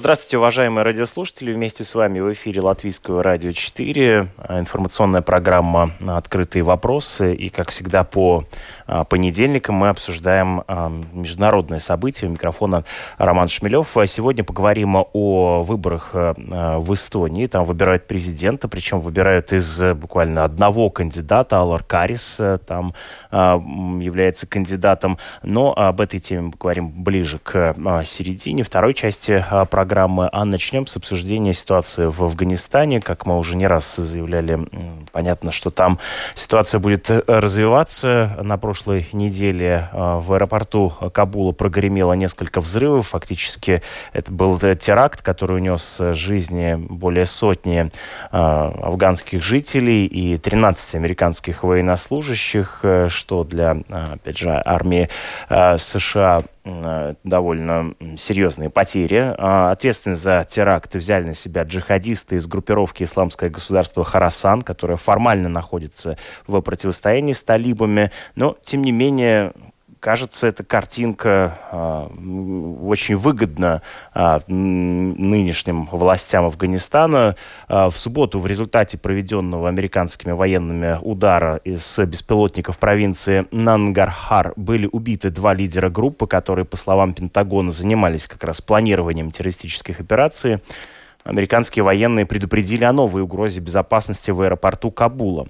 Здравствуйте, уважаемые радиослушатели. Вместе с вами в эфире Латвийского радио 4. Информационная программа «Открытые вопросы». И, как всегда, по а, понедельникам мы обсуждаем а, международные события. У микрофона Роман Шмелев. А сегодня поговорим о выборах в Эстонии. Там выбирают президента, причем выбирают из буквально одного кандидата. Алар Карис там является кандидатом. Но об этой теме мы поговорим ближе к середине второй части программы. А начнем с обсуждения ситуации в Афганистане. Как мы уже не раз заявляли, понятно, что там ситуация будет развиваться. На прошлой неделе а, в аэропорту Кабула прогремело несколько взрывов. Фактически это был теракт, который унес жизни более сотни афганских жителей и 13 американских военнослужащих, э, что для, опять же, армии США довольно серьезные потери. Ответственность за теракт взяли на себя джихадисты из группировки «Исламское государство Харасан», которое формально находится в противостоянии с талибами, но, тем не менее, кажется, эта картинка э, очень выгодна э, нынешним властям Афганистана. Э, в субботу в результате проведенного американскими военными удара из беспилотников провинции Нангархар были убиты два лидера группы, которые, по словам Пентагона, занимались как раз планированием террористических операций американские военные предупредили о новой угрозе безопасности в аэропорту Кабула.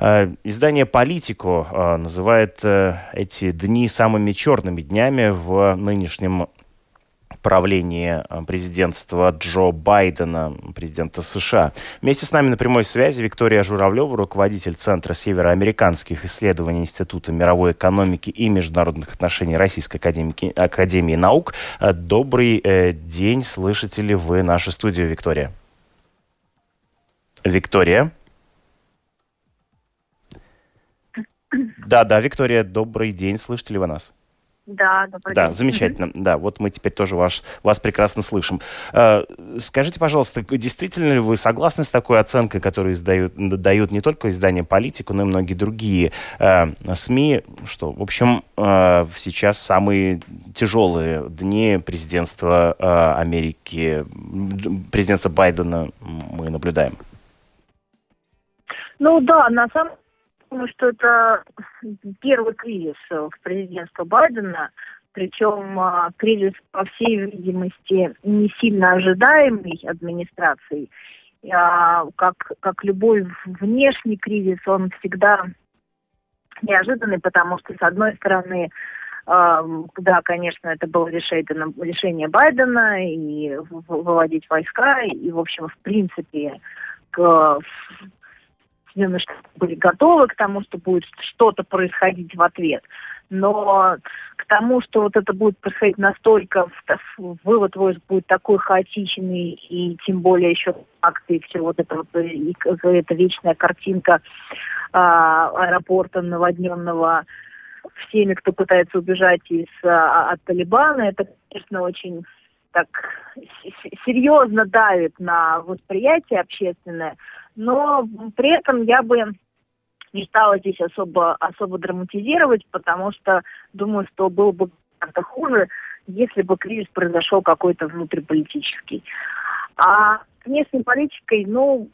Э, издание «Политико» э, называет э, эти дни самыми черными днями в нынешнем правлении э, президентства Джо Байдена, президента США. Вместе с нами на прямой связи Виктория Журавлева, руководитель Центра североамериканских исследований Института мировой экономики и международных отношений Российской Академии, Академии наук. Э, добрый э, день, слышите ли вы нашу студию, Виктория? Виктория? Да, да, Виктория, добрый день, слышите ли вы нас? Да, добрый Да, замечательно. Mm-hmm. Да, вот мы теперь тоже ваш, вас прекрасно слышим. Э, скажите, пожалуйста, действительно ли вы согласны с такой оценкой, которую издают, дают не только издание «Политику», но и многие другие э, СМИ, что, в общем, э, сейчас самые тяжелые дни президентства э, Америки, президентства Байдена мы наблюдаем? Ну да, на самом думаю, что это первый кризис в президентстве Байдена, причем а, кризис, по всей видимости, не сильно ожидаемый администрацией. А, как, как любой внешний кризис, он всегда неожиданный, потому что, с одной стороны, а, да, конечно, это было решение, решение Байдена и выводить войска, и, в общем, в принципе, к Соединенные Штаты были готовы к тому, что будет что-то происходить в ответ. Но к тому, что вот это будет происходить настолько, вывод войск будет такой хаотичный, и тем более еще акты, все вот это вот, и, эта вечная картинка а, аэропорта наводненного всеми, кто пытается убежать из, а, от Талибана, это, конечно, очень так серьезно давит на восприятие общественное но при этом я бы не стала здесь особо, особо драматизировать, потому что думаю, что было бы как-то хуже, если бы кризис произошел какой-то внутриполитический. А с внешней политикой, ну,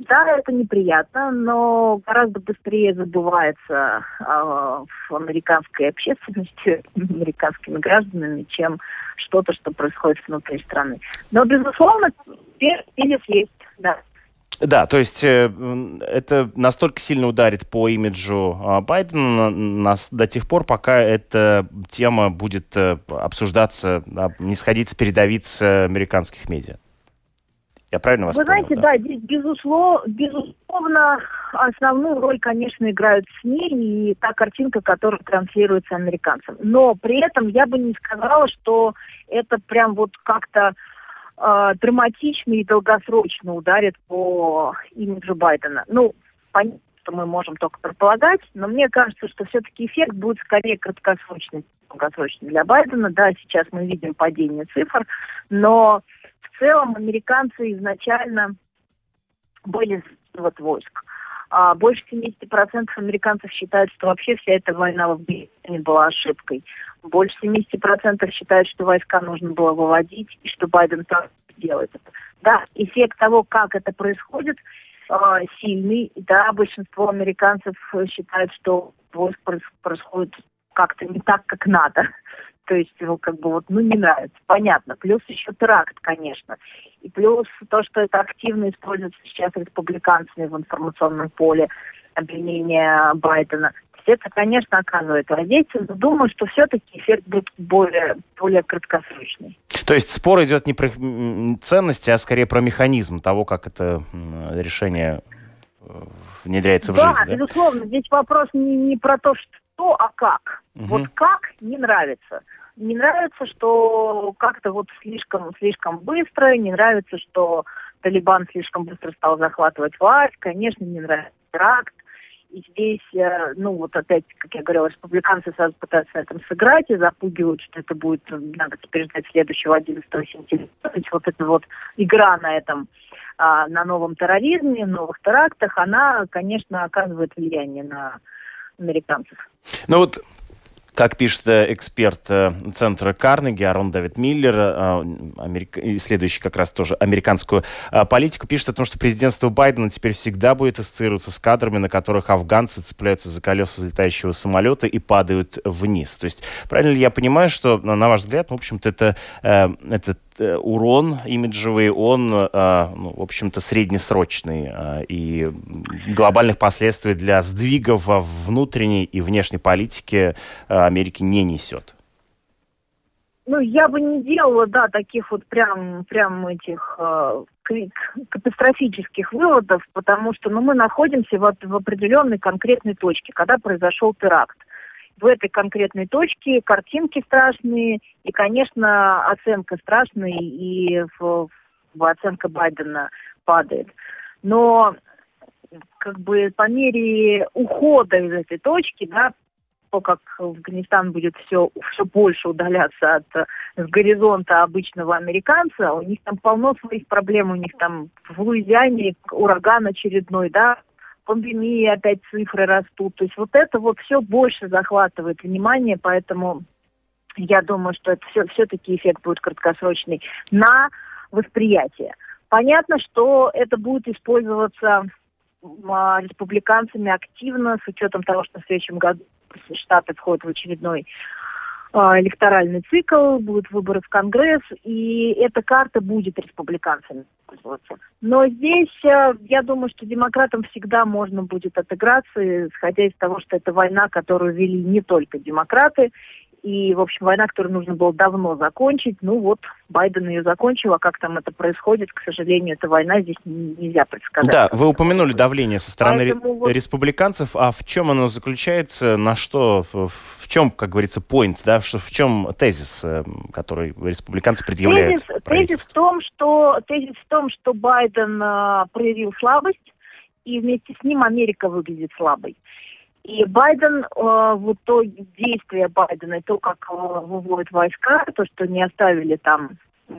да, это неприятно, но гораздо быстрее забывается э, в американской общественности, американскими гражданами, чем что-то, что происходит внутри страны. Но, безусловно, кризис есть, да. Да, то есть э, это настолько сильно ударит по имиджу э, Байдена нас до тех пор, пока эта тема будет э, обсуждаться, да, не сходить с передовиц американских медиа. Я правильно вас Вы понял? знаете, да, здесь безусловно, безусловно основную роль, конечно, играют СМИ и та картинка, которая транслируется американцам. Но при этом я бы не сказала, что это прям вот как-то э, драматично и долгосрочно ударит по имиджу Байдена. Ну, понятно, что мы можем только предполагать, но мне кажется, что все-таки эффект будет скорее краткосрочный, долгосрочный для Байдена. Да, сейчас мы видим падение цифр, но в целом американцы изначально были вот войск. А больше 70% американцев считают, что вообще вся эта война в Афганистане была ошибкой. Больше 70% считают, что войска нужно было выводить, и что Байден так делает это. Да, эффект того, как это происходит, а, сильный. Да, большинство американцев считают, что войск происходит как-то не так, как надо. То есть, ну, как бы вот, ну, не нравится. Понятно. Плюс еще теракт, конечно. И плюс то, что это активно используется сейчас республиканцами в информационном поле обвинения Байдена. Это, конечно, оказывает воздействие, но думаю, что все-таки эффект будет более, более краткосрочный. То есть спор идет не про ценности, а скорее про механизм того, как это решение э, внедряется в да, жизнь. Да, безусловно. Здесь вопрос не, не про то, что, а как. Угу. Вот как не нравится. Не нравится, что как-то вот слишком, слишком быстро, не нравится, что Талибан слишком быстро стал захватывать власть, конечно, не нравится теракт, и здесь, э, ну вот опять, как я говорила, республиканцы сразу пытаются на этом сыграть и запугивают, что это будет, надо теперь ждать следующего 11 сентября. То есть вот эта вот игра на этом, а, на новом терроризме, новых терактах, она, конечно, оказывает влияние на американцев. Ну вот как пишет э, эксперт э, центра Карнеги Арон Давид Миллер, э, америк... исследующий как раз тоже американскую политику, пишет о том, что президентство Байдена теперь всегда будет ассоциироваться с кадрами, на которых афганцы цепляются за колеса взлетающего самолета и падают вниз. То есть правильно ли я понимаю, что, на ваш взгляд, в общем-то, это, это урон имиджевый, он, э, ну, в общем-то, среднесрочный. Э, и глобальных последствий для сдвигов во внутренней и внешней политике Америки не несет. Ну, я бы не делала, да, таких вот прям, прям этих э, катастрофических выводов, потому что, ну, мы находимся в, в определенной конкретной точке, когда произошел теракт в этой конкретной точке картинки страшные, и, конечно, оценка страшная, и в, в оценка Байдена падает. Но как бы по мере ухода из этой точки, да, то, как Афганистан будет все, все больше удаляться от с горизонта обычного американца, у них там полно своих проблем, у них там в Луизиане ураган очередной, да, пандемии опять цифры растут. То есть вот это вот все больше захватывает внимание, поэтому я думаю, что это все, все-таки эффект будет краткосрочный на восприятие. Понятно, что это будет использоваться а, республиканцами активно, с учетом того, что в следующем году Штаты входят в очередной а, электоральный цикл, будут выборы в Конгресс, и эта карта будет республиканцами пользоваться. Но здесь э, я думаю, что демократам всегда можно будет отыграться, исходя из того, что это война, которую вели не только демократы, и, в общем, война, которую нужно было давно закончить, ну вот, Байден ее закончил, а как там это происходит, к сожалению, эта война здесь нельзя предсказать. Да, вы упомянули давление со стороны Поэтому республиканцев, а в чем оно заключается, на что, в чем, как говорится, point, да, в чем тезис, э, который республиканцы предъявляют? Тезис, тезис в том, что тезис в том, что Байден э, проявил слабость, и вместе с ним Америка выглядит слабой. И Байден, э, в итоге действия Байдена, то, как э, выводят войска, то, что не оставили там,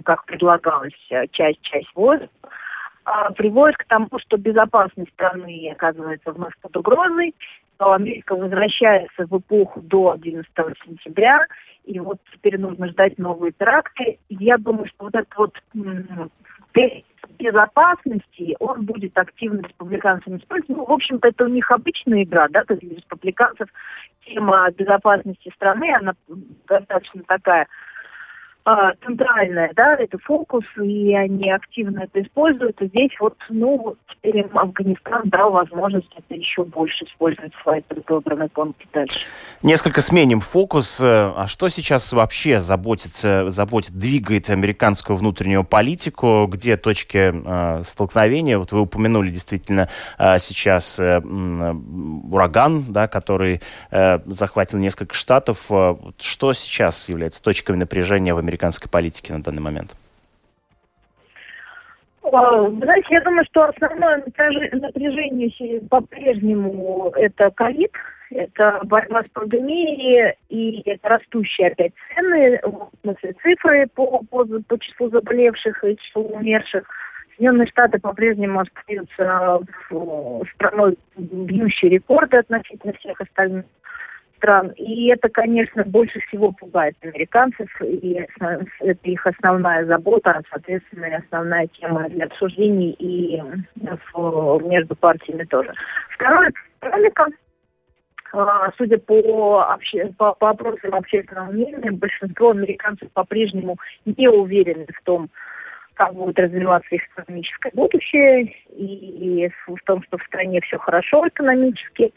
как предлагалось, э, часть, часть войск, э, приводит к тому, что безопасность страны оказывается вновь под угрозой, что Америка возвращается в эпоху до 11 сентября, и вот теперь нужно ждать новые теракты. Я думаю, что вот этот вот безопасности, он будет активно республиканцами использовать. Ну, в общем-то, это у них обычная игра, да, то есть для республиканцев тема безопасности страны, она достаточно такая центральная, да, это фокус, и они активно это используют. И здесь вот, ну, теперь Афганистан дал возможность это еще больше использовать свои предвыборные пункты дальше. Несколько сменим фокус. А что сейчас вообще заботится, заботит, двигает американскую внутреннюю политику? Где точки э, столкновения? Вот вы упомянули действительно э, сейчас э, ураган, да, который э, захватил несколько штатов. Что сейчас является точками напряжения в американской американской политики на данный момент? А, знаете, я думаю, что основное напряжение по-прежнему это ковид, это борьба с пандемией и это растущие опять цены, цифры по, по, по числу заболевших и числу умерших Соединенные Штаты по-прежнему остаются страной, бьющей рекорды относительно всех остальных стран. И это, конечно, больше всего пугает американцев, и это их основная забота, а, соответственно, и основная тема для обсуждений и между партиями тоже. Второе, экономика. А, судя по, обще... по, по опросам общественного мнения, большинство американцев по-прежнему не уверены в том, как будет развиваться их экономическое будущее, и в том, что в стране все хорошо экономически.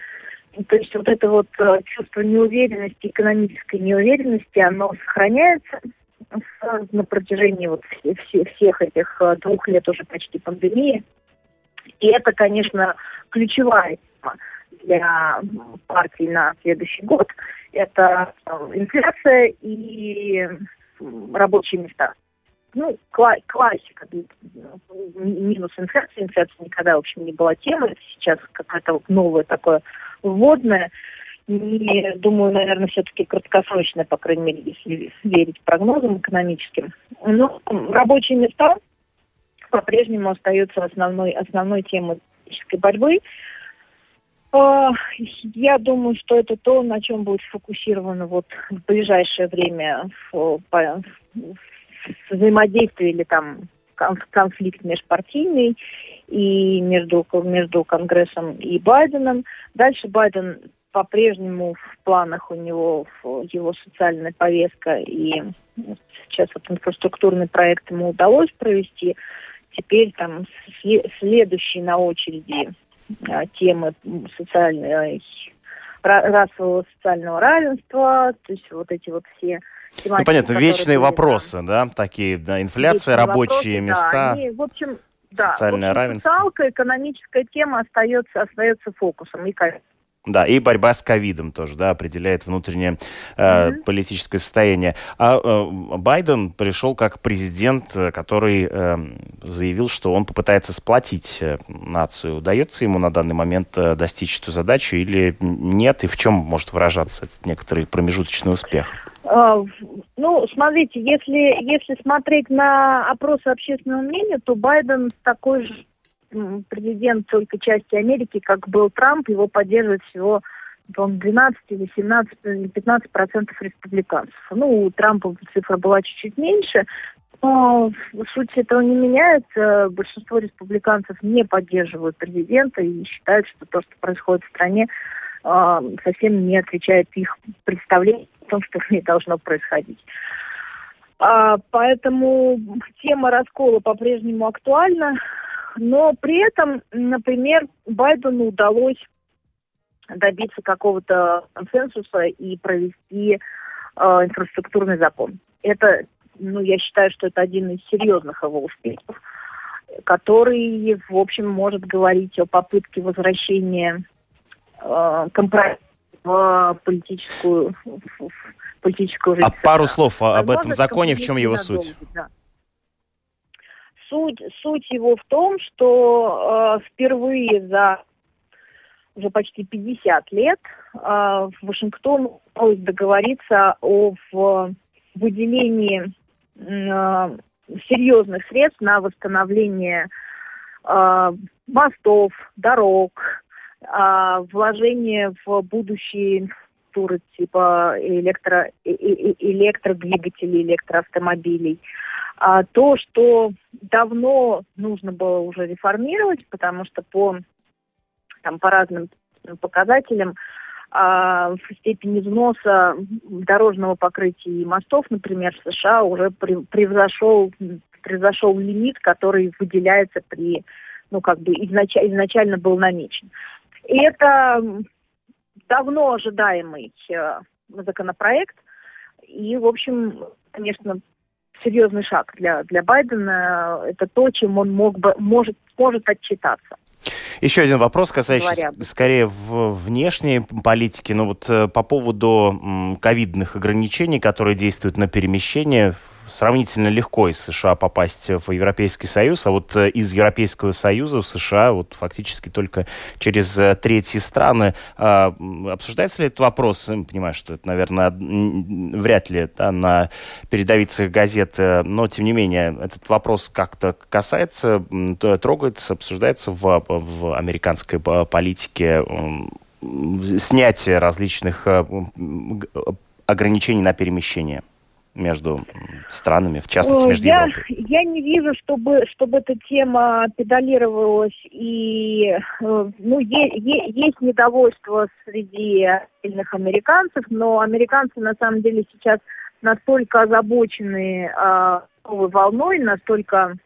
То есть вот это вот э, чувство неуверенности, экономической неуверенности, оно сохраняется на протяжении вот все, все, всех этих э, двух лет уже почти пандемии. И это, конечно, ключевая тема для партии на следующий год. Это э, инфляция и рабочие места. Ну, кла- классика. Минус инфляции. Инфляция никогда, в общем, не была темой. Это сейчас какое-то новое такое вводное. И думаю, наверное, все-таки краткосрочное, по крайней мере, если верить прогнозам экономическим. Но рабочие места по-прежнему остаются основной, основной темой политической борьбы. А, я думаю, что это то, на чем будет сфокусировано вот в ближайшее время в, по, в взаимодействие или там конфликт межпартийный и между, между Конгрессом и Байденом. Дальше Байден по-прежнему в планах у него его социальная повестка, и сейчас вот инфраструктурный проект ему удалось провести. Теперь там следующие на очереди а, темы социальной расового социального равенства, то есть вот эти вот все Ну, понятно, вечные вопросы, да, такие, да, инфляция, вечные рабочие вопросы, места. Да, они, в общем, да, социальное общем, равенство. Социалка, экономическая тема остается, остается фокусом. И, да, и борьба с ковидом тоже, да, определяет внутреннее э, политическое состояние. А э, Байден пришел как президент, э, который э, заявил, что он попытается сплотить э, нацию. Удается ему на данный момент э, достичь эту задачу или нет? И в чем может выражаться этот некоторый промежуточный успех? А, ну, смотрите, если, если смотреть на опросы общественного мнения, то Байден такой же президент только части Америки, как был Трамп, его поддерживает всего 12 или 17 или 15 процентов республиканцев. Ну, у Трампа цифра была чуть-чуть меньше, но суть этого не меняется. Большинство республиканцев не поддерживают президента и считают, что то, что происходит в стране, а, совсем не отвечает их представлению о том, что в ней должно происходить. А, поэтому тема раскола по-прежнему актуальна, но при этом, например, Байдену удалось добиться какого-то консенсуса и провести э, инфраструктурный закон. Это, ну, я считаю, что это один из серьезных его успехов, который, в общем, может говорить о попытке возвращения э, компромисса в политическую, в политическую жизнь. А пару слов об этом законе, в чем его суть? Да. Суть, суть его в том, что э, впервые за уже почти 50 лет э, Вашингтон удалось договориться о в выделении э, серьезных средств на восстановление э, мостов, дорог, а, вложение в будущие инфраструктуры типа электро, электродвигателей, электроавтомобилей. А то, что давно нужно было уже реформировать, потому что по, там, по разным показателям а, в степени взноса дорожного покрытия и мостов, например, в США уже превзошел, превзошел лимит, который выделяется при, ну, как бы изнач, изначально был намечен. И это давно ожидаемый э, законопроект. И, в общем, конечно, серьезный шаг для, для Байдена. Это то, чем он мог бы, может, может отчитаться. Еще один вопрос, касающийся Говорят. скорее в внешней политики. Ну вот э, по поводу ковидных ограничений, которые действуют на перемещение сравнительно легко из США попасть в Европейский Союз, а вот из Европейского Союза в США вот фактически только через третьи страны. А, обсуждается ли этот вопрос? Понимаю, что это, наверное, вряд ли да, на передовицах газет, но, тем не менее, этот вопрос как-то касается, трогается, обсуждается в, в американской политике снятие различных э, ограничений на перемещение между странами, в частности, между я, Европой? Я не вижу, чтобы, чтобы эта тема педалировалась. И э, ну, е, е, есть недовольство среди отдельных американцев, но американцы на самом деле сейчас настолько озабочены э, новой волной, настолько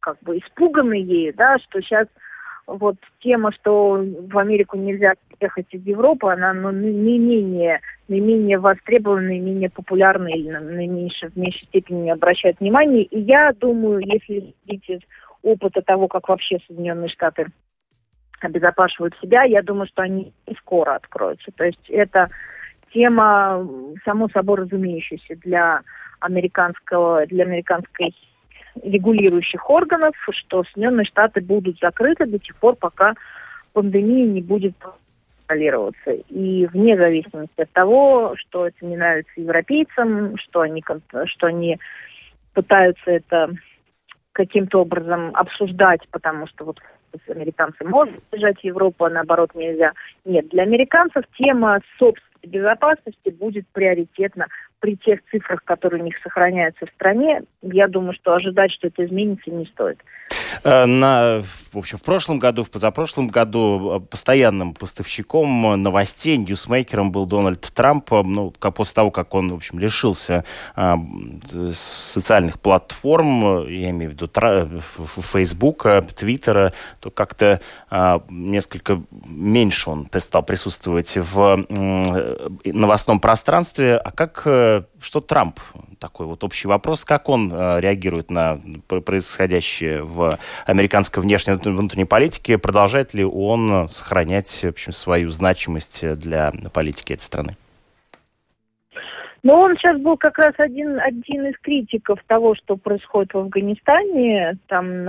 как бы испуганы ею, да, что сейчас вот тема, что в Америку нельзя ехать из Европы, она ну, не менее, не менее востребована, не менее популярна или на, на меньше, в меньшей степени обращает внимания. И я думаю, если видеть из опыта того, как вообще Соединенные Штаты обезопашивают себя, я думаю, что они не скоро откроются. То есть это тема, само собой разумеющаяся, для американского, для американской регулирующих органов, что Соединенные Штаты будут закрыты до тех пор, пока пандемия не будет контролироваться. И вне зависимости от того, что это не нравится европейцам, что они, что они пытаются это каким-то образом обсуждать, потому что вот американцы могут бежать в Европу, а наоборот нельзя. Нет, для американцев тема собственной безопасности будет приоритетна при тех цифрах, которые у них сохраняются в стране, я думаю, что ожидать, что это изменится, не стоит. Э, на, в общем, в прошлом году, в позапрошлом году э, постоянным поставщиком новостей, ньюсмейкером был Дональд Трамп. Э, ну, после того, как он, в общем, лишился а, социальных платформ, я имею в виду Фейсбука, Твиттера, то как-то а, несколько меньше он стал присутствовать в новостном пространстве. А как, что Трамп такой вот общий вопрос. Как он э, реагирует на происходящее в американской внешней внутренней политике? Продолжает ли он сохранять в общем, свою значимость для политики этой страны? Но он сейчас был как раз один, один из критиков того, что происходит в Афганистане. Там,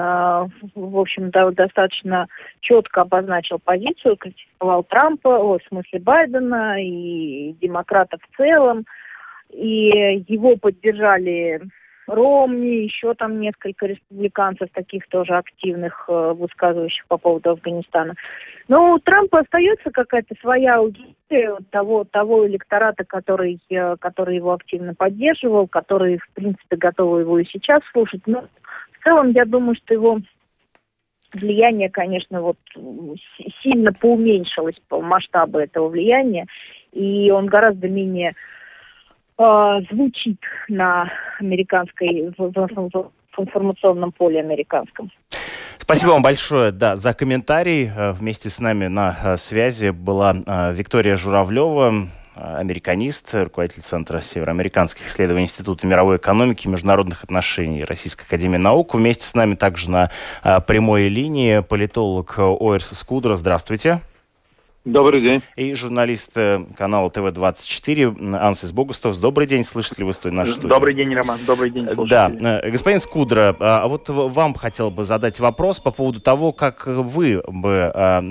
в общем, да, достаточно четко обозначил позицию, критиковал Трампа, о, в смысле Байдена и демократов в целом и его поддержали Ромни, еще там несколько республиканцев, таких тоже активных, э, высказывающих по поводу Афганистана. Но у Трампа остается какая-то своя аудитория того, того электората, который, э, который его активно поддерживал, который, в принципе, готовы его и сейчас слушать. Но в целом, я думаю, что его влияние, конечно, вот сильно поуменьшилось по масштабу этого влияния, и он гораздо менее э, звучит на американской, в, в, в информационном поле американском. Спасибо вам большое да, за комментарий. Э, вместе с нами на э, связи была Виктория Журавлева, американист, руководитель Центра североамериканских исследований Института мировой экономики и международных отношений Российской Академии Наук. Вместе с нами также на прямой линии политолог Оэрс Скудра. Здравствуйте. Добрый день. И журналист э, канала ТВ-24 Ансис Богустов. Добрый день, слышите ли вы студию нашу студию? Добрый день, Роман, добрый день, слушатели. Да, э, господин Скудра, а, а вот вам хотел бы задать вопрос по поводу того, как вы бы а,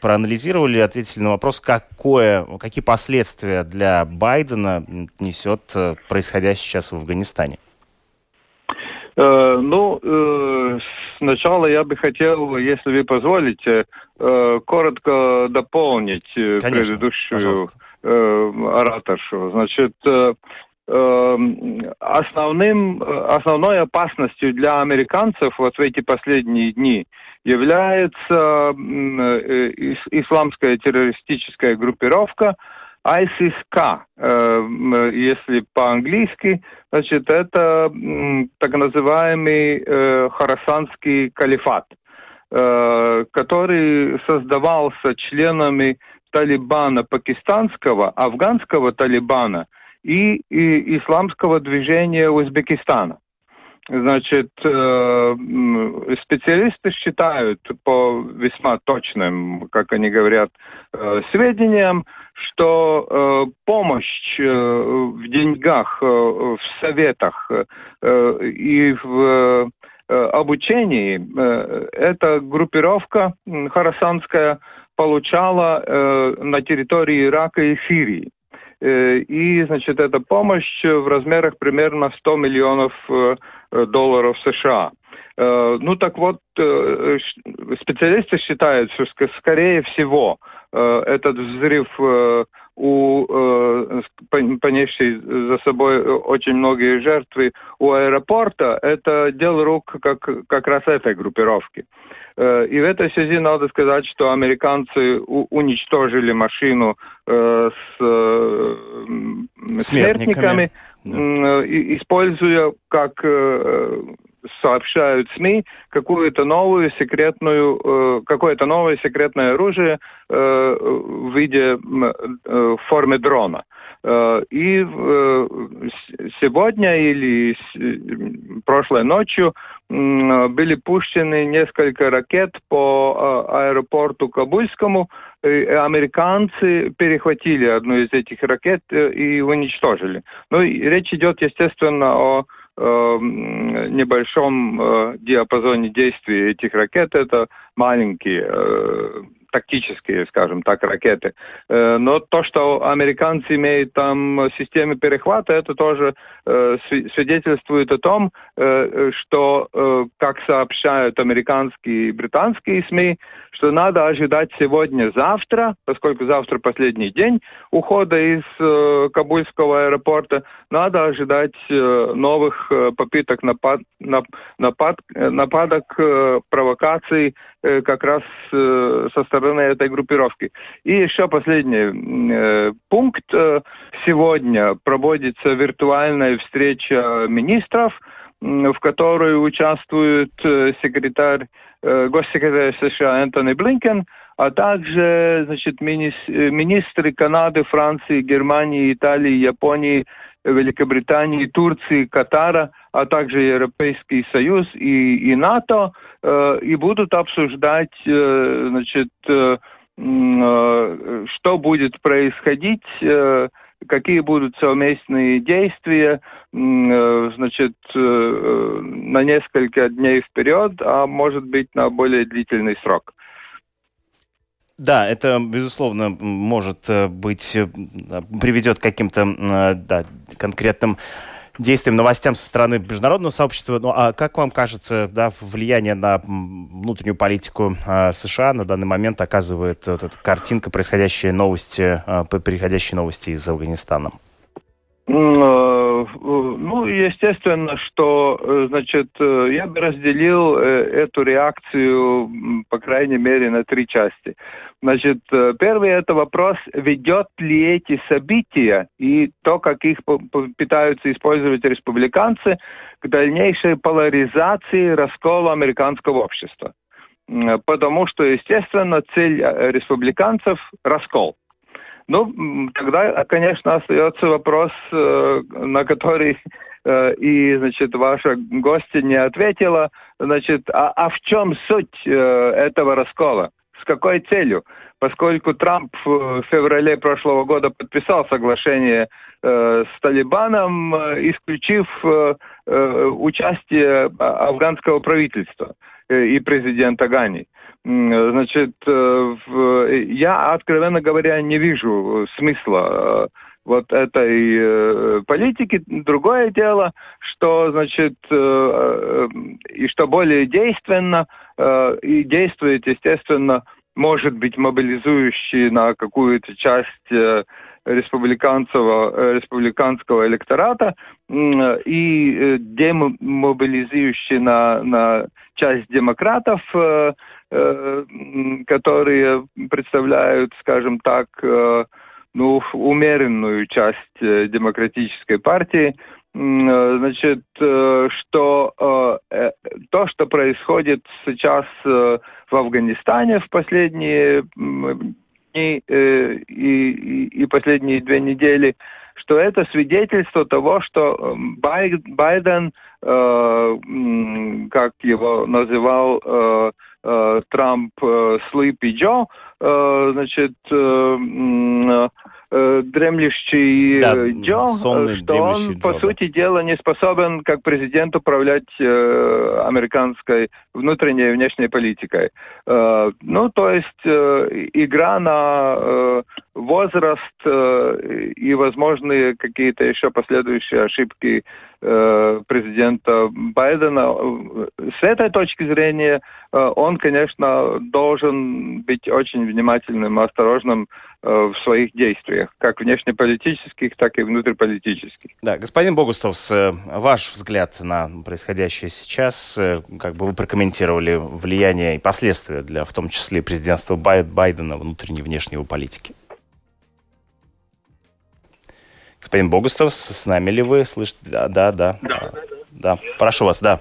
проанализировали, ответили на вопрос, какое, какие последствия для Байдена несет э, происходящее сейчас в Афганистане? Э, ну, э, сначала я бы хотел, если вы позволите, э, коротко дополнить э, Конечно, предыдущую э, ораторшу. Значит, э, э, основным, основной опасностью для американцев вот в эти последние дни является э, исламская террористическая группировка, ISIS-K, э, если по-английски, значит, это так называемый э, Харасанский калифат, э, который создавался членами Талибана пакистанского, афганского Талибана и, и исламского движения Узбекистана. Значит, специалисты считают по весьма точным, как они говорят, сведениям, что помощь в деньгах, в советах и в обучении эта группировка харасанская получала на территории Ирака и Сирии. Э, и, значит, эта помощь в размерах примерно 100 миллионов э, долларов США. Э, ну так вот, специалисты считают, что скорее всего этот взрыв у понесшей за собой очень многие жертвы у аэропорта, это дело рук как, как раз этой группировки. Э, и в этой связи надо сказать, что американцы уничтожили машину э, с э, смертниками, смертниками используя, как сообщают СМИ, какую-то новую секретную, какое-то новое секретное оружие в виде в форме дрона. Э, и э, сегодня или прошлой ночью были пущены несколько ракет по э, аэропорту Кабульскому. Американцы перехватили одну из этих ракет и уничтожили. Ну, и речь идет, естественно, о небольшом диапазоне действия этих ракет. Это маленькие тактические, скажем так, ракеты. Э, но то, что американцы имеют там системы перехвата, это тоже э, свидетельствует о том, э, что, как сообщают американские и британские СМИ, что надо ожидать сегодня-завтра, поскольку завтра последний день ухода из Кабульского аэропорта, надо ожидать новых попыток напад, напад, нападок, провокаций как раз со стороны этой группировки. И еще последний э, пункт. Э, сегодня проводится виртуальная встреча министров, в которой участвует э, секретарь, э, госсекретарь США Энтони Блинкен, а также значит, мини министры Канады, Франции, Германии, Италии, Японии, Великобритании, Турции, Катара, а также Европейский Союз и, и НАТО, э, и будут обсуждать, э, значит, э, э, что будет происходить, э, какие будут совместные действия, э, значит, э, на несколько дней вперед, а может быть на более длительный срок. Да, это, безусловно, может э, быть, э, приведет к каким-то э, да, конкретным действиям, новостям со стороны международного сообщества. Ну, а как вам кажется, да, влияние на внутреннюю политику э, США на данный момент оказывает вот эта картинка, происходящие новости, э, приходящие новости из Афганистана? Ну, естественно, что, значит, я бы разделил эту реакцию, по крайней мере, на три части. Значит, э, первый это вопрос, ведет ли эти события и то, как их пытаются использовать республиканцы, к дальнейшей поляризации раскола американского общества. Потому что, естественно, цель э, республиканцев – раскол. Ну, тогда, конечно, остается вопрос, э, на который и, значит, ваша гостья не ответила, значит, а, а в чем суть этого раскола? С какой целью? Поскольку Трамп в феврале прошлого года подписал соглашение э, с Талибаном, э, исключив э, э, участие афганского правительства э, и президента Гани. Значит, э, в, я, откровенно говоря, не вижу смысла вот этой э, политики. Другое дело, что, значит, э, и что более действенно, э, и действует, естественно, может быть мобилизующий на какую-то часть э, республиканского, э, республиканского электората и э, демобилизующий на, на часть демократов, которые представляют, скажем так, ну, умеренную часть демократической партии, значит, что то, что происходит сейчас в Афганистане в последние дни э, и, и, последние две недели, что это свидетельство того, что Байден, как его называл Трамп, Sleepy Joe, значит, э, дремлющий да, Джо, сонный, что он, Джо, по да. сути дела, не способен как президент управлять э, американской внутренней и внешней политикой. Э, ну, то есть э, игра на э, возраст э, и возможные какие-то еще последующие ошибки э, президента Байдена. С этой точки зрения э, он, конечно, должен быть очень внимательным, осторожным э, в своих действиях, как внешнеполитических, так и внутриполитических. Да, господин Богустовс, э, ваш взгляд на происходящее сейчас, э, как бы вы прокомментировали влияние и последствия для, в том числе, президентства Бай- Байдена внутренней и внешней его политики? Господин Богустовс, с нами ли вы? Слышите? Да, да, да. Да, да. прошу вас, да.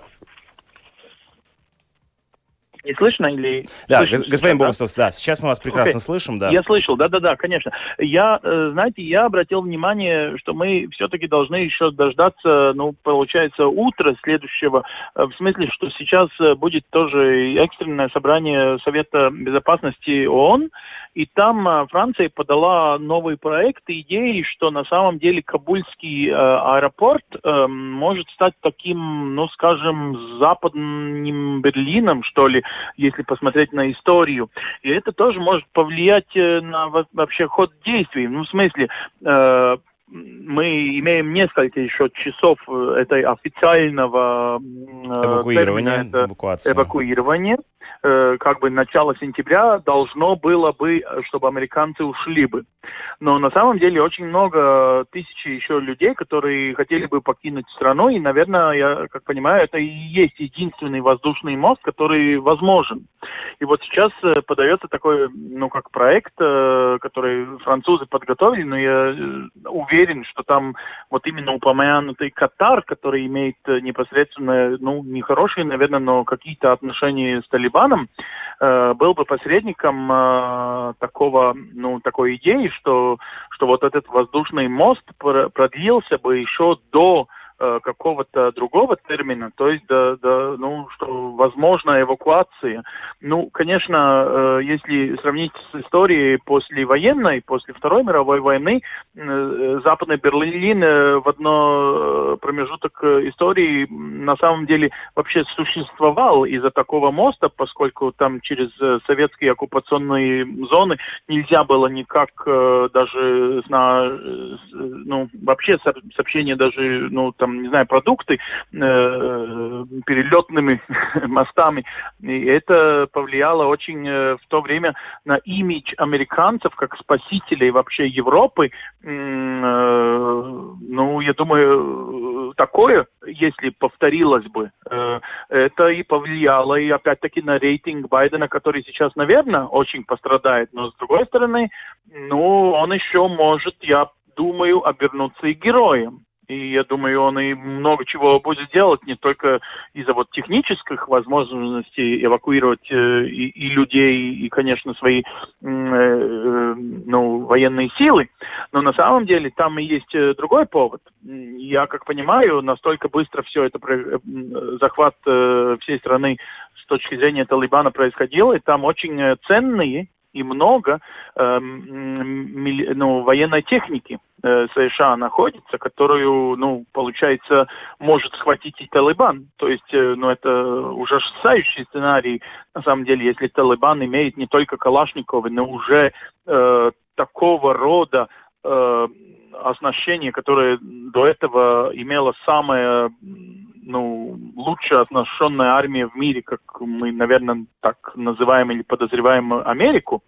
Не слышно или... Да, слышно господин да? Богустовс, да, сейчас мы вас прекрасно Окей. слышим, да. Я слышал, да-да-да, конечно. Я, э, знаете, я обратил внимание, что мы все-таки должны еще дождаться, ну, получается, утра следующего, э, в смысле, что сейчас э, будет тоже экстренное собрание Совета Безопасности ООН, и там э, Франция подала новый проект идеи, что на самом деле Кабульский э, аэропорт э, может стать таким, ну, скажем, западным Берлином, что ли, если посмотреть на историю. И это тоже может повлиять э, на во- вообще ход действий. Ну, в смысле, э, мы имеем несколько еще часов этой официального м, э, Эвакуирование, термина, это эвакуация. эвакуирование. Э, Как бы начало сентября должно было бы, чтобы американцы ушли бы. Но на самом деле очень много тысяч еще людей, которые хотели бы покинуть страну. И, наверное, я как понимаю, это и есть единственный воздушный мост, который возможен. И вот сейчас э, подается такой, ну, как проект, э, который французы подготовили, но я уверен, что там вот именно упомянутый Катар, который имеет непосредственно, ну, нехорошие, наверное, но какие-то отношения с Талибаном, э, был бы посредником э, такого, ну, такой идеи, что, что вот этот воздушный мост пр- продлился бы еще до э, какого-то другого термина, то есть, до, до, ну, что возможна эвакуация. Ну, конечно, э, если сравнить с историей после военной, после Второй мировой войны, э, Западный Берлин в одно промежуток истории на самом деле вообще существовал из-за такого моста, поскольку там через советские оккупационные зоны нельзя было никак э, даже ну, вообще со- сообщение даже, ну, там, не знаю, продукты э, перелетными мостами. И это повлияло очень э, в то время на имидж американцев как спасителей вообще Европы. Э, Ну, я думаю, такое, если повторилось бы, э, это и повлияло, и опять-таки на рейтинг Байдена, который сейчас, наверное, очень пострадает. Но, с другой стороны, ну, он еще может, я думаю, обернуться и героем. И я думаю, он и много чего будет делать, не только из-за вот технических возможностей эвакуировать э, и, и людей, и, конечно, свои э, э, ну, военные силы, но на самом деле там и есть э, другой повод. Я, как понимаю, настолько быстро все это про- э, захват э, всей страны с точки зрения Талибана происходил, и там очень э, ценные и много мили- ну, военной техники э, США находится, которую, ну, получается, может схватить и Талибан. То есть, э, ну, это ужасающий сценарий, на самом деле, если Талибан имеет не только Калашниковы, но уже э, такого рода э, оснащение, которое до этого имело самое ну, лучше оснащенная армия в мире, как мы, наверное, так называем или подозреваем Америку.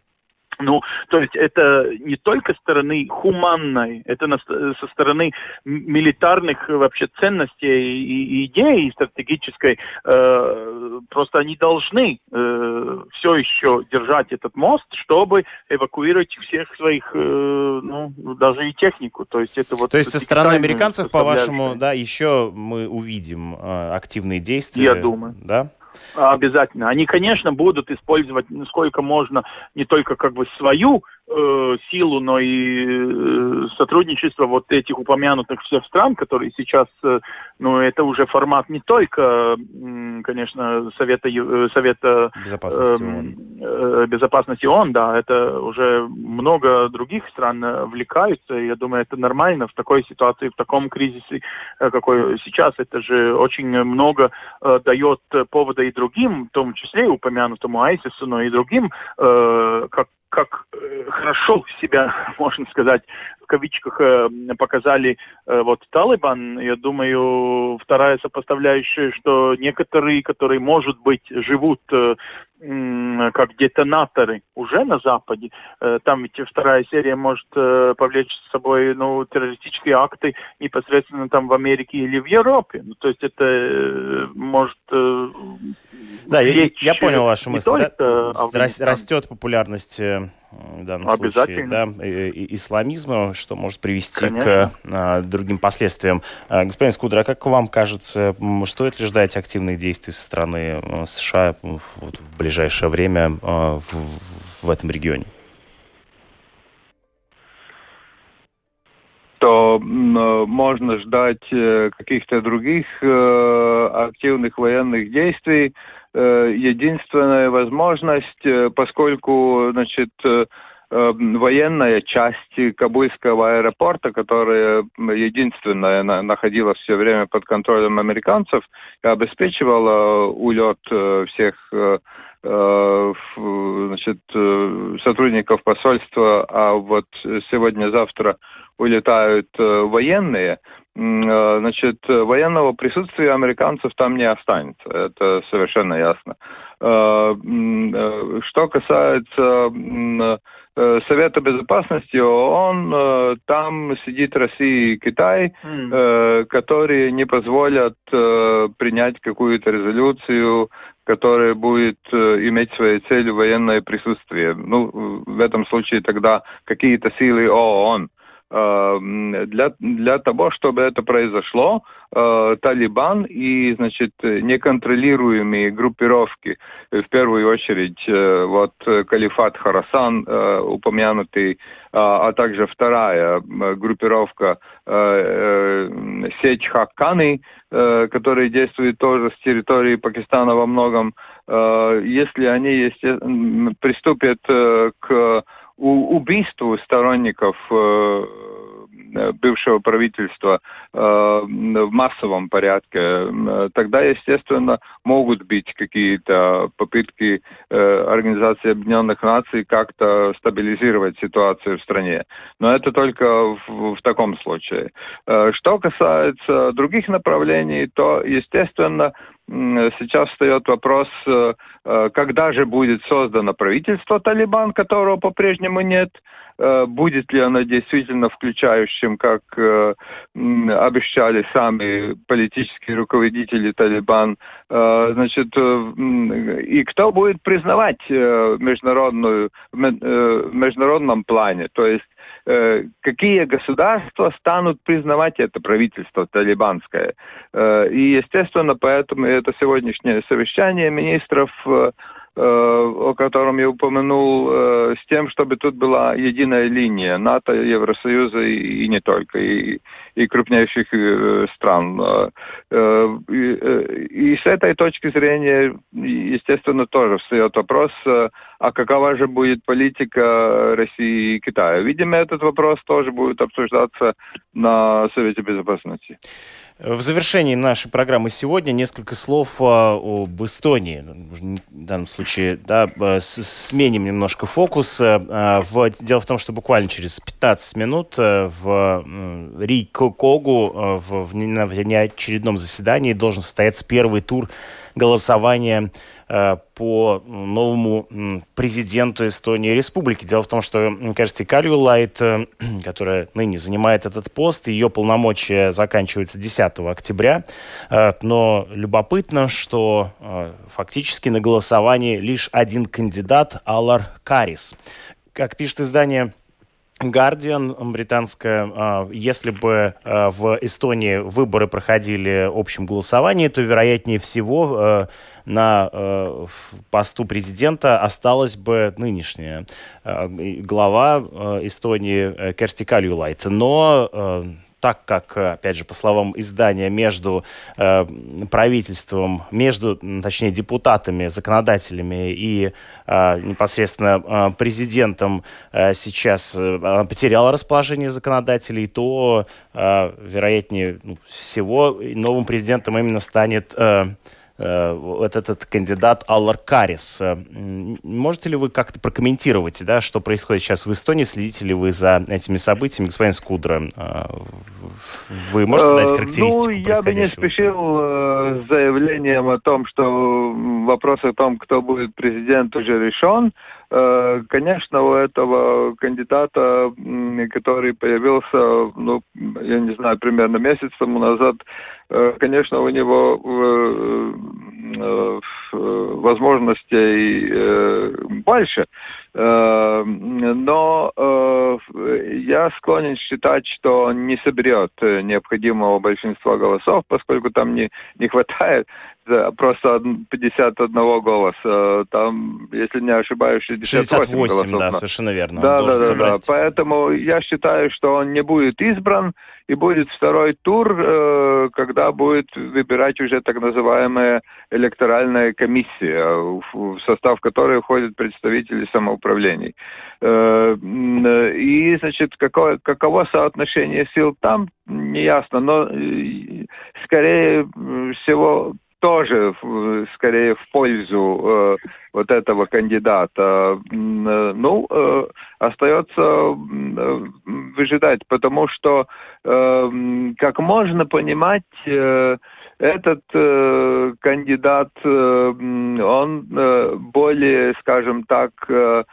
Ну, то есть это не только стороны хуманной, это на- со стороны милитарных вообще ценностей и, и идей стратегической. Э, просто они должны э, все еще держать этот мост, чтобы эвакуировать всех своих, э, ну, даже и технику. То есть это вот... То есть со стороны американцев, по-вашему, да, еще мы увидим э, активные действия? Я думаю. Да? Обязательно. Они, конечно, будут использовать насколько можно не только как бы свою э, силу, но и э, сотрудничество вот этих упомянутых всех стран, которые сейчас, э, ну, это уже формат не только, э, конечно, Совета, э, Совета безопасности ООН. Э, безопасности ООН, да, это уже много других стран влекаются, я думаю, это нормально в такой ситуации, в таком кризисе, э, какой сейчас, это же очень много э, дает повода и другим, в том числе упомянутому Айсису, но и другим, э, как как э, хорошо себя, можно сказать, в кавичках э, показали э, вот Талибан, я думаю, вторая сопоставляющая, что некоторые, которые, может быть, живут как детонаторы уже на Западе, там ведь вторая серия может повлечь с собой ну, террористические акты непосредственно там в Америке или в Европе. Ну, то есть это может да, я, я понял вашу мысль. Да? Растет популярность э, в данном случае да, исламизма, что может привести Конечно. к а, другим последствиям. А, господин Скудра, а как вам кажется, стоит ли ждать активных действий со стороны э, США вот, в ближайшее время а, в, в этом регионе? то можно ждать э, каких-то других активных военных действий. Э, единственная возможность, э, поскольку, значит, э, военная часть Кабульского аэропорта, которая единственная находилась все время под контролем американцев, обеспечивала улет всех значит, сотрудников посольства, а вот сегодня-завтра улетают военные, значит, военного присутствия американцев там не останется. Это совершенно ясно. Э, э, что касается Совета Безопасности ООН, там сидит Россия и Китай, mm. которые не позволят принять какую-то резолюцию, которая будет иметь своей целью военное присутствие. Ну, в этом случае тогда какие-то силы ООН Э, для, для того, чтобы это произошло, э, Талибан и, значит, неконтролируемые группировки, в первую очередь, э, вот Калифат Харасан, упомянутый, а также вторая группировка сеть Хакканы, которая действует тоже с территории Пакистана во многом, если они приступят к убийству сторонников э, бывшего правительства э, в массовом порядке, тогда, естественно, могут быть какие-то попытки э, Организации Объединенных Наций как-то стабилизировать ситуацию в стране. Но это только в, в таком случае. Что касается других направлений, то, естественно, сейчас встает вопрос, э, э, когда же будет создано правительство Талибан, которого по-прежнему нет, э, будет ли оно действительно включающим, как обещали сами политические руководители Талибан, значит, и кто будет признавать международную, в международном плане, то есть какие государства станут признавать это правительство талибанское. Э, и, естественно, поэтому это сегодняшнее совещание министров э, о котором я упомянул, с тем, чтобы тут была единая линия НАТО, Евросоюза и не только, и, и крупнейших стран. И, и с этой точки зрения, естественно, тоже встает вопрос, а какова же будет политика России и Китая. Видимо, этот вопрос тоже будет обсуждаться на Совете Безопасности. В завершении нашей программы сегодня несколько слов об Эстонии. В данном случае да, сменим немножко фокус. Дело в том, что буквально через 15 минут в Рикокогу в, в, на неочередном заседании должен состояться первый тур голосования Э, по новому президенту Эстонии Республики. Дело в том, что, кажется, Калью Лайт, э, которая ныне занимает этот пост, ее полномочия заканчиваются 10 октября. Э, но любопытно, что фактически на голосовании лишь один кандидат Алар Карис. Как пишет издание Guardian британская, если бы в Эстонии выборы проходили общим голосованием, то, вероятнее всего, на э, посту президента осталась бы нынешняя глава Эстонии э, Керсти Кальюлайт. Но так как, опять же, по словам издания, между э, правительством, между, точнее, депутатами, законодателями и э, непосредственно э, президентом э, сейчас э, потеряла расположение законодателей, то, э, вероятнее ну, всего, новым президентом именно станет э, Э, вот этот кандидат Аллар Карис. Э, можете ли вы как-то прокомментировать, да, что происходит сейчас в Эстонии? Следите ли вы за этими событиями? Господин Скудра, э, вы можете дать характеристику Ну, я бы не спешил с заявлением о том, что вопрос о том, кто будет президент, уже решен. Конечно, у этого кандидата, который появился, ну, я не знаю, примерно месяц тому назад, Э, конечно, у него э, э, возможностей больше, но я склонен считать, что он не соберет необходимого большинства голосов, поскольку там не, не хватает просто 51 голоса. Там, если не ошибаюсь, 68, 68 голосов. да, совершенно верно. Да, да, да, да. Поэтому я считаю, что он не будет избран, и будет второй тур, э, когда будет выбирать уже так называемая электоральная комиссия, в состав которой входят представители самоуправлений. Э, и, значит, какое, каково соотношение сил там, не ясно, но э, скорее всего тоже скорее в пользу э, вот этого кандидата. Э, ну, э, остается э, выжидать, потому что, э, как можно понимать, э, этот э, кандидат, э, он э, более, скажем так, э,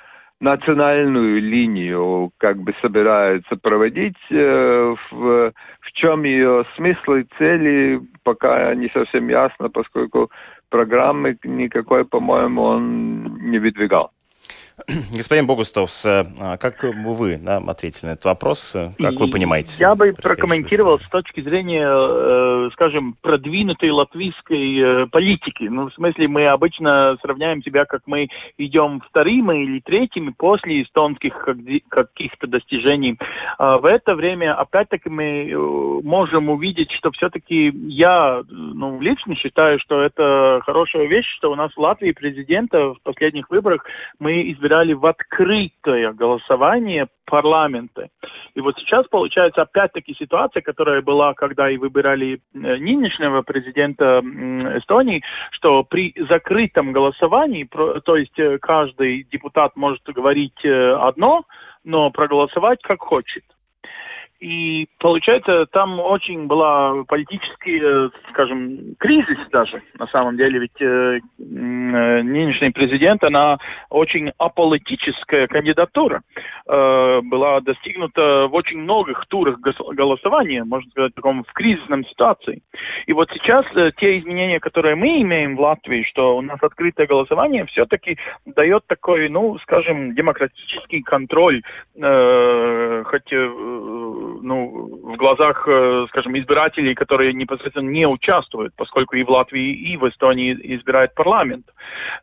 национальную линию как бы собираются проводить. Э, в, в чем ее смысл и цели, пока не совсем ясно, поскольку программы никакой, по-моему, он не выдвигал. Господин Богустовс, э, как вы да, ответили на этот вопрос? Как вы понимаете? Я бы прокомментировал с точки зрения, э, скажем, продвинутой латвийской э, политики. Ну, в смысле, мы обычно сравняем себя, как мы идем вторыми или третьими после эстонских каких-то достижений. А в это время, опять-таки, мы можем увидеть, что все-таки я ну, лично считаю, что это хорошая вещь, что у нас в Латвии президента в последних выборах мы избирали избирали в открытое голосование парламента. И вот сейчас получается опять-таки ситуация, которая была, когда и выбирали э, нынешнего президента Эстонии, что при закрытом голосовании, то есть э, каждый депутат может говорить э, одно, но проголосовать как хочет. И получается, там очень была политический, э, скажем, кризис даже, на самом деле, ведь э, э, нынешний президент, она очень аполитическая кандидатура. Э, была достигнута в очень многих турах голосования, можно сказать, в таком в кризисном ситуации. И вот сейчас э, те изменения, которые мы имеем в Латвии, что у нас открытое голосование, все-таки дает такой, ну, скажем, демократический контроль, э, хоть э, ну, в глазах, э, скажем, избирателей, которые непосредственно не участвуют, поскольку и в Латвии, и в Эстонии избирает парламент.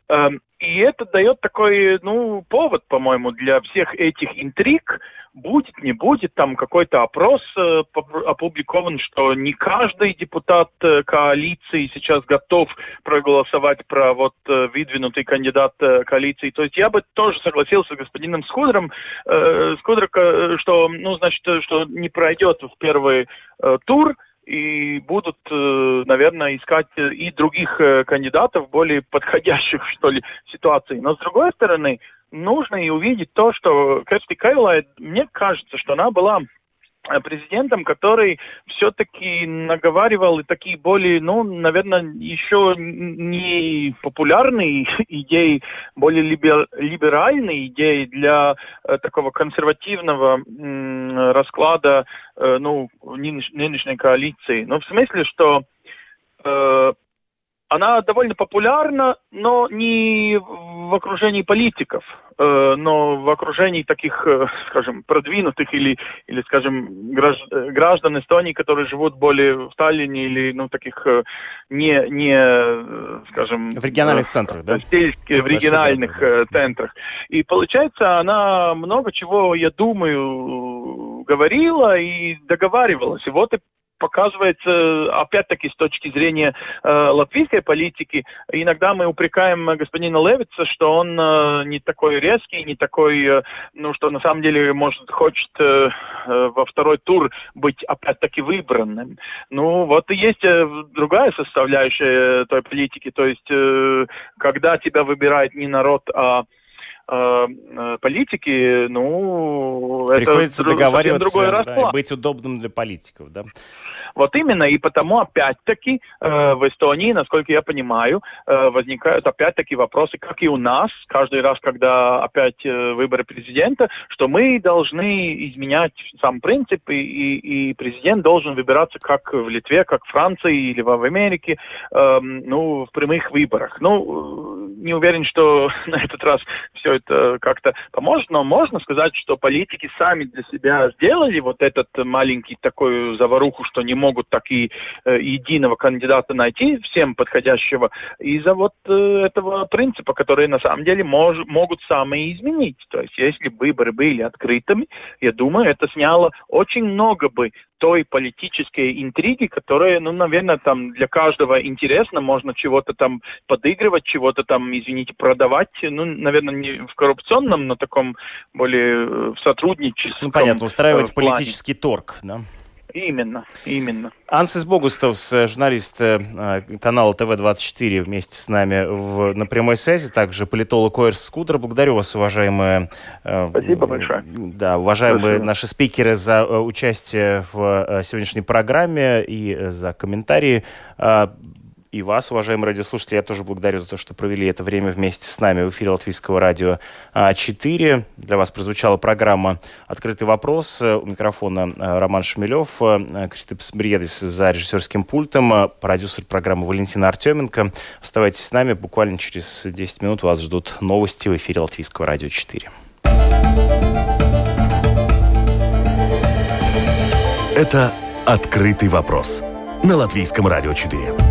Эм, и это дает такой, ну, повод, по-моему, для всех этих интриг, будет, не будет, там какой-то опрос э, опубликован, что не каждый депутат э, коалиции сейчас готов проголосовать про вот э, выдвинутый кандидат э, коалиции. То есть я бы тоже согласился с господином Скудром, э, Скудр, что, ну, значит, что не пройдет в первый э, тур, и будут, наверное, искать и других кандидатов, более подходящих, что ли, ситуации. Но, с другой стороны, нужно и увидеть то, что Керсти Кайлайт, мне кажется, что она была Э, президентом, который все-таки наговаривал и такие более, ну, наверное, еще не популярные идеи, более либер, либеральные идеи для э, такого консервативного м, расклада, э, ну, нынеш, нынешней коалиции. Но в смысле, что э, она довольно популярна, но не в окружении политиков, э, но в окружении таких, э, скажем, продвинутых или, или скажем, граждан Эстонии, которые живут более в Сталине или, ну, таких не, не скажем... В региональных центрах, да? Сельских, в региональных да. центрах. И получается, она много чего, я думаю, говорила и договаривалась. И вот и показывается, опять-таки, с точки зрения э, латвийской политики, иногда мы упрекаем господина Левица, что он э, не такой резкий, не такой, э, ну, что на самом деле, может, хочет э, э, во второй тур быть опять-таки выбранным. Ну, вот и есть э, другая составляющая той политики, то есть, э, когда тебя выбирает не народ, а э, э политики, ну, Приходится это договариваться, другой да, быть удобным для политиков, да? Вот именно, и потому опять-таки э, в Эстонии, насколько я понимаю, э, возникают опять-таки вопросы, как и у нас, каждый раз, когда опять э, выборы президента, что мы должны изменять сам принцип, и, и, и президент должен выбираться как в Литве, как в Франции или в Америке, э, ну, в прямых выборах. Ну, не уверен, что на этот раз все это как-то поможет, но можно сказать, что политики сами для себя сделали вот этот маленький такой заваруху, что не могут так и э, единого кандидата найти, всем подходящего, из-за вот э, этого принципа, который на самом деле мож, могут сами изменить. То есть если выборы были открытыми, я думаю, это сняло очень много бы той политической интриги, которая, ну, наверное, там для каждого интересно, можно чего-то там подыгрывать, чего-то там, извините, продавать, ну, наверное, не в коррупционном, но таком более э, в сотрудничестве. Ну, понятно, устраивать э, политический торг, да? Именно, именно. Ансис Богустовс, э, журналист э, канала ТВ-24 вместе с нами в, на прямой связи, также политолог Ойрс Скутер. Благодарю вас, уважаемые... Э, Спасибо большое. Да, уважаемые Спасибо. наши спикеры за участие в сегодняшней программе и за комментарии. И вас, уважаемые радиослушатели, я тоже благодарю за то, что провели это время вместе с нами в эфире Латвийского радио 4. Для вас прозвучала программа «Открытый вопрос». У микрофона э, Роман Шмелев, э, Кристопс Бриедис за режиссерским пультом, продюсер программы Валентина Артеменко. Оставайтесь с нами. Буквально через 10 минут вас ждут новости в эфире Латвийского радио 4. Это «Открытый вопрос» на Латвийском радио 4.